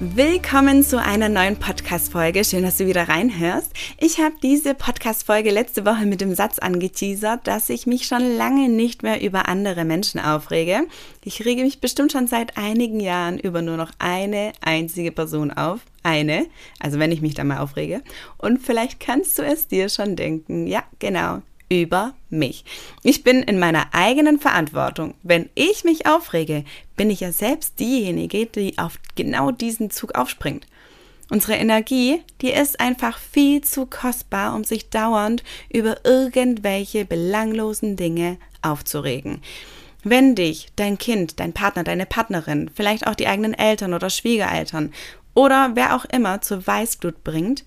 Willkommen zu einer neuen Podcast-Folge. Schön, dass du wieder reinhörst. Ich habe diese Podcast-Folge letzte Woche mit dem Satz angeteasert, dass ich mich schon lange nicht mehr über andere Menschen aufrege. Ich rege mich bestimmt schon seit einigen Jahren über nur noch eine einzige Person auf. Eine, also wenn ich mich da mal aufrege. Und vielleicht kannst du es dir schon denken. Ja, genau über mich. Ich bin in meiner eigenen Verantwortung. Wenn ich mich aufrege, bin ich ja selbst diejenige, die auf genau diesen Zug aufspringt. Unsere Energie, die ist einfach viel zu kostbar, um sich dauernd über irgendwelche belanglosen Dinge aufzuregen. Wenn dich dein Kind, dein Partner, deine Partnerin, vielleicht auch die eigenen Eltern oder Schwiegereltern oder wer auch immer zur Weißglut bringt,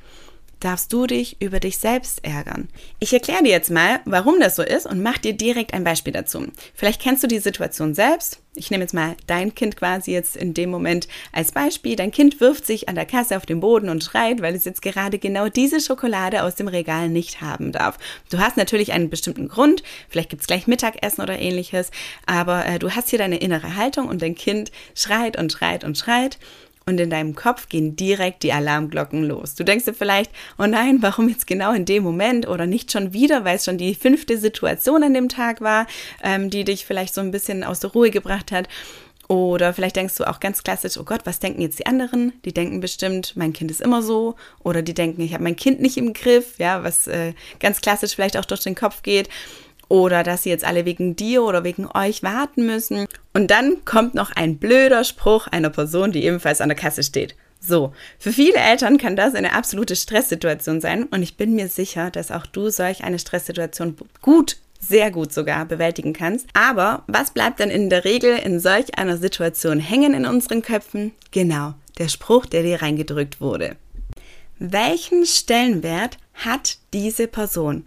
darfst du dich über dich selbst ärgern. Ich erkläre dir jetzt mal, warum das so ist und mach dir direkt ein Beispiel dazu. Vielleicht kennst du die Situation selbst. Ich nehme jetzt mal dein Kind quasi jetzt in dem Moment als Beispiel. Dein Kind wirft sich an der Kasse auf den Boden und schreit, weil es jetzt gerade genau diese Schokolade aus dem Regal nicht haben darf. Du hast natürlich einen bestimmten Grund, vielleicht gibt es gleich Mittagessen oder ähnliches, aber äh, du hast hier deine innere Haltung und dein Kind schreit und schreit und schreit und in deinem Kopf gehen direkt die Alarmglocken los. Du denkst dir vielleicht, oh nein, warum jetzt genau in dem Moment oder nicht schon wieder, weil es schon die fünfte Situation an dem Tag war, ähm, die dich vielleicht so ein bisschen aus der Ruhe gebracht hat. Oder vielleicht denkst du auch ganz klassisch, oh Gott, was denken jetzt die anderen? Die denken bestimmt, mein Kind ist immer so. Oder die denken, ich habe mein Kind nicht im Griff, ja, was äh, ganz klassisch vielleicht auch durch den Kopf geht oder dass sie jetzt alle wegen dir oder wegen euch warten müssen. Und dann kommt noch ein blöder Spruch einer Person, die ebenfalls an der Kasse steht. So, für viele Eltern kann das eine absolute Stresssituation sein und ich bin mir sicher, dass auch du solch eine Stresssituation gut, sehr gut sogar bewältigen kannst. Aber was bleibt dann in der Regel in solch einer Situation hängen in unseren Köpfen? Genau, der Spruch, der dir reingedrückt wurde. Welchen Stellenwert hat diese Person?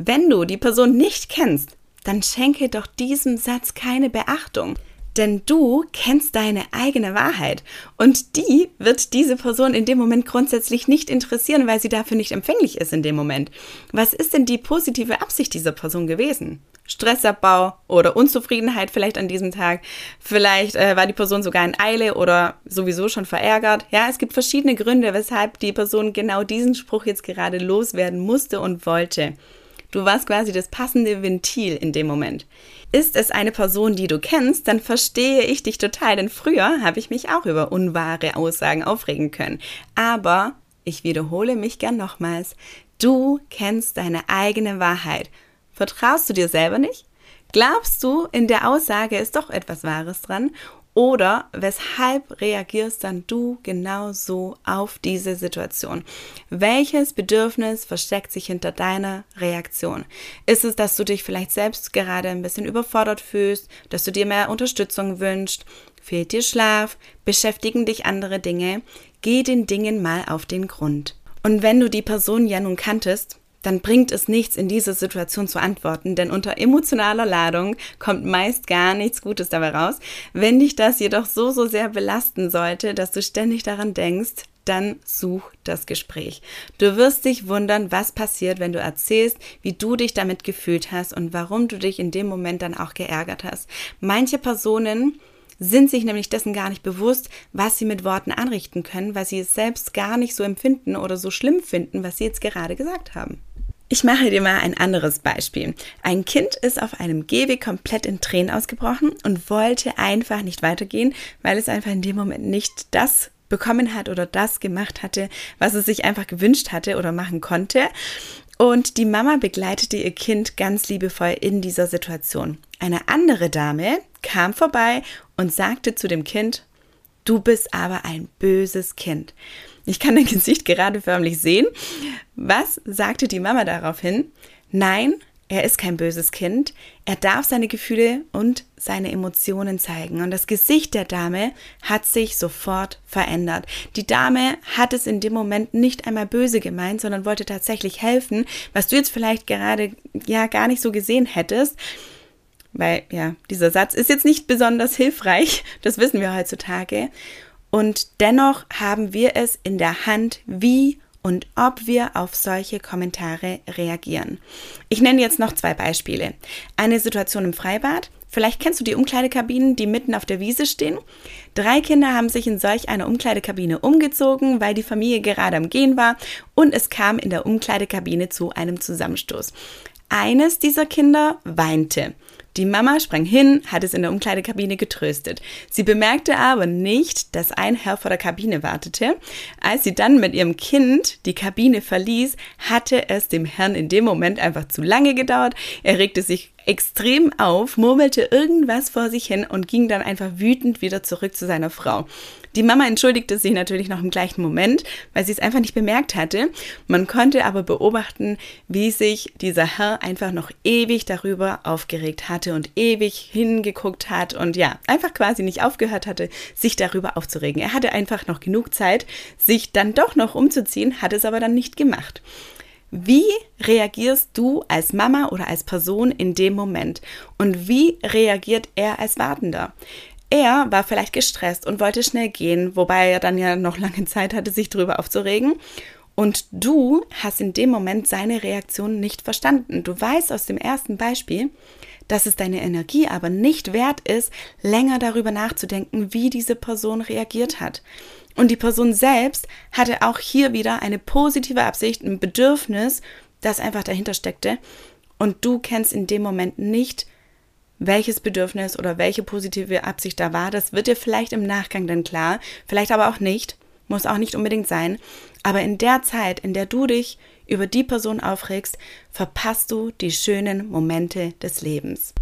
Wenn du die Person nicht kennst, dann schenke doch diesem Satz keine Beachtung. Denn du kennst deine eigene Wahrheit und die wird diese Person in dem Moment grundsätzlich nicht interessieren, weil sie dafür nicht empfänglich ist in dem Moment. Was ist denn die positive Absicht dieser Person gewesen? Stressabbau oder Unzufriedenheit vielleicht an diesem Tag. Vielleicht äh, war die Person sogar in Eile oder sowieso schon verärgert. Ja, es gibt verschiedene Gründe, weshalb die Person genau diesen Spruch jetzt gerade loswerden musste und wollte. Du warst quasi das passende Ventil in dem Moment. Ist es eine Person, die du kennst, dann verstehe ich dich total, denn früher habe ich mich auch über unwahre Aussagen aufregen können. Aber ich wiederhole mich gern nochmals. Du kennst deine eigene Wahrheit. Vertraust du dir selber nicht? Glaubst du, in der Aussage ist doch etwas Wahres dran? Oder weshalb reagierst dann du genau so auf diese Situation? Welches Bedürfnis versteckt sich hinter deiner Reaktion? Ist es, dass du dich vielleicht selbst gerade ein bisschen überfordert fühlst, dass du dir mehr Unterstützung wünschst? Fehlt dir Schlaf? Beschäftigen dich andere Dinge? Geh den Dingen mal auf den Grund. Und wenn du die Person ja nun kanntest, dann bringt es nichts, in dieser Situation zu antworten, denn unter emotionaler Ladung kommt meist gar nichts Gutes dabei raus. Wenn dich das jedoch so, so sehr belasten sollte, dass du ständig daran denkst, dann such das Gespräch. Du wirst dich wundern, was passiert, wenn du erzählst, wie du dich damit gefühlt hast und warum du dich in dem Moment dann auch geärgert hast. Manche Personen sind sich nämlich dessen gar nicht bewusst, was sie mit Worten anrichten können, weil sie es selbst gar nicht so empfinden oder so schlimm finden, was sie jetzt gerade gesagt haben. Ich mache dir mal ein anderes Beispiel. Ein Kind ist auf einem Gehweg komplett in Tränen ausgebrochen und wollte einfach nicht weitergehen, weil es einfach in dem Moment nicht das bekommen hat oder das gemacht hatte, was es sich einfach gewünscht hatte oder machen konnte. Und die Mama begleitete ihr Kind ganz liebevoll in dieser Situation. Eine andere Dame kam vorbei und sagte zu dem Kind, du bist aber ein böses Kind. Ich kann dein Gesicht gerade förmlich sehen. Was sagte die Mama daraufhin? Nein, er ist kein böses Kind. Er darf seine Gefühle und seine Emotionen zeigen. Und das Gesicht der Dame hat sich sofort verändert. Die Dame hat es in dem Moment nicht einmal böse gemeint, sondern wollte tatsächlich helfen, was du jetzt vielleicht gerade ja gar nicht so gesehen hättest. Weil ja, dieser Satz ist jetzt nicht besonders hilfreich. Das wissen wir heutzutage. Und dennoch haben wir es in der Hand, wie und ob wir auf solche Kommentare reagieren. Ich nenne jetzt noch zwei Beispiele. Eine Situation im Freibad. Vielleicht kennst du die Umkleidekabinen, die mitten auf der Wiese stehen. Drei Kinder haben sich in solch einer Umkleidekabine umgezogen, weil die Familie gerade am Gehen war und es kam in der Umkleidekabine zu einem Zusammenstoß. Eines dieser Kinder weinte. Die Mama sprang hin, hat es in der Umkleidekabine getröstet. Sie bemerkte aber nicht, dass ein Herr vor der Kabine wartete. Als sie dann mit ihrem Kind die Kabine verließ, hatte es dem Herrn in dem Moment einfach zu lange gedauert. Er regte sich extrem auf, murmelte irgendwas vor sich hin und ging dann einfach wütend wieder zurück zu seiner Frau. Die Mama entschuldigte sich natürlich noch im gleichen Moment, weil sie es einfach nicht bemerkt hatte. Man konnte aber beobachten, wie sich dieser Herr einfach noch ewig darüber aufgeregt hatte und ewig hingeguckt hat und ja, einfach quasi nicht aufgehört hatte, sich darüber aufzuregen. Er hatte einfach noch genug Zeit, sich dann doch noch umzuziehen, hat es aber dann nicht gemacht. Wie reagierst du als Mama oder als Person in dem Moment? Und wie reagiert er als Wartender? Er war vielleicht gestresst und wollte schnell gehen, wobei er dann ja noch lange Zeit hatte, sich darüber aufzuregen. Und du hast in dem Moment seine Reaktion nicht verstanden. Du weißt aus dem ersten Beispiel, dass es deine Energie aber nicht wert ist, länger darüber nachzudenken, wie diese Person reagiert hat. Und die Person selbst hatte auch hier wieder eine positive Absicht, ein Bedürfnis, das einfach dahinter steckte. Und du kennst in dem Moment nicht, welches Bedürfnis oder welche positive Absicht da war. Das wird dir vielleicht im Nachgang dann klar, vielleicht aber auch nicht, muss auch nicht unbedingt sein. Aber in der Zeit, in der du dich über die Person aufregst, verpasst du die schönen Momente des Lebens.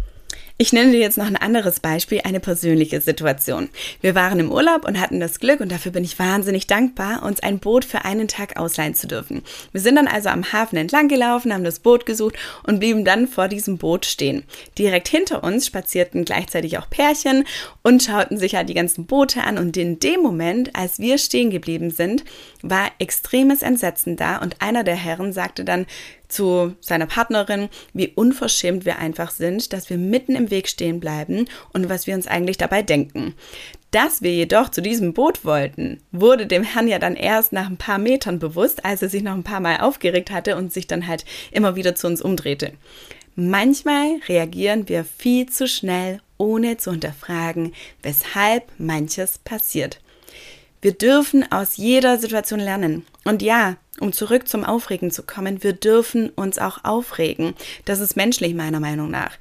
Ich nenne dir jetzt noch ein anderes Beispiel, eine persönliche Situation. Wir waren im Urlaub und hatten das Glück, und dafür bin ich wahnsinnig dankbar, uns ein Boot für einen Tag ausleihen zu dürfen. Wir sind dann also am Hafen entlang gelaufen, haben das Boot gesucht und blieben dann vor diesem Boot stehen. Direkt hinter uns spazierten gleichzeitig auch Pärchen und schauten sich ja die ganzen Boote an und in dem Moment, als wir stehen geblieben sind, war extremes Entsetzen da und einer der Herren sagte dann, zu seiner Partnerin, wie unverschämt wir einfach sind, dass wir mitten im Weg stehen bleiben und was wir uns eigentlich dabei denken. Dass wir jedoch zu diesem Boot wollten, wurde dem Herrn ja dann erst nach ein paar Metern bewusst, als er sich noch ein paar Mal aufgeregt hatte und sich dann halt immer wieder zu uns umdrehte. Manchmal reagieren wir viel zu schnell, ohne zu hinterfragen, weshalb manches passiert. Wir dürfen aus jeder Situation lernen. Und ja, um zurück zum Aufregen zu kommen, wir dürfen uns auch aufregen. Das ist menschlich meiner Meinung nach.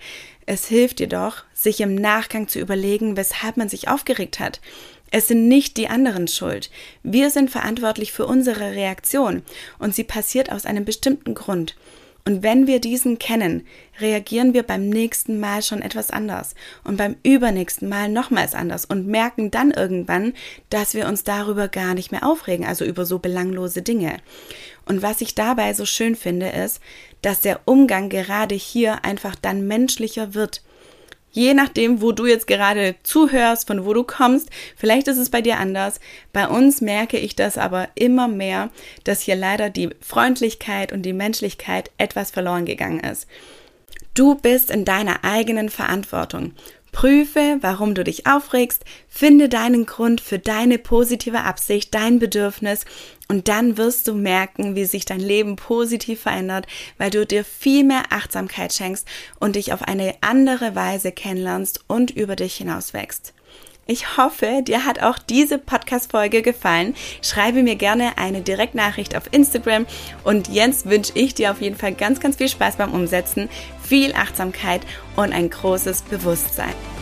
Es hilft jedoch, sich im Nachgang zu überlegen, weshalb man sich aufgeregt hat. Es sind nicht die anderen schuld. Wir sind verantwortlich für unsere Reaktion und sie passiert aus einem bestimmten Grund. Und wenn wir diesen kennen, reagieren wir beim nächsten Mal schon etwas anders und beim übernächsten Mal nochmals anders und merken dann irgendwann, dass wir uns darüber gar nicht mehr aufregen, also über so belanglose Dinge. Und was ich dabei so schön finde, ist, dass der Umgang gerade hier einfach dann menschlicher wird Je nachdem, wo du jetzt gerade zuhörst, von wo du kommst, vielleicht ist es bei dir anders. Bei uns merke ich das aber immer mehr, dass hier leider die Freundlichkeit und die Menschlichkeit etwas verloren gegangen ist. Du bist in deiner eigenen Verantwortung. Prüfe, warum du dich aufregst, finde deinen Grund für deine positive Absicht, dein Bedürfnis und dann wirst du merken, wie sich dein Leben positiv verändert, weil du dir viel mehr Achtsamkeit schenkst und dich auf eine andere Weise kennenlernst und über dich hinaus wächst. Ich hoffe, dir hat auch diese Podcast-Folge gefallen. Schreibe mir gerne eine Direktnachricht auf Instagram und jetzt wünsche ich dir auf jeden Fall ganz, ganz viel Spaß beim Umsetzen, viel Achtsamkeit und ein großes Bewusstsein.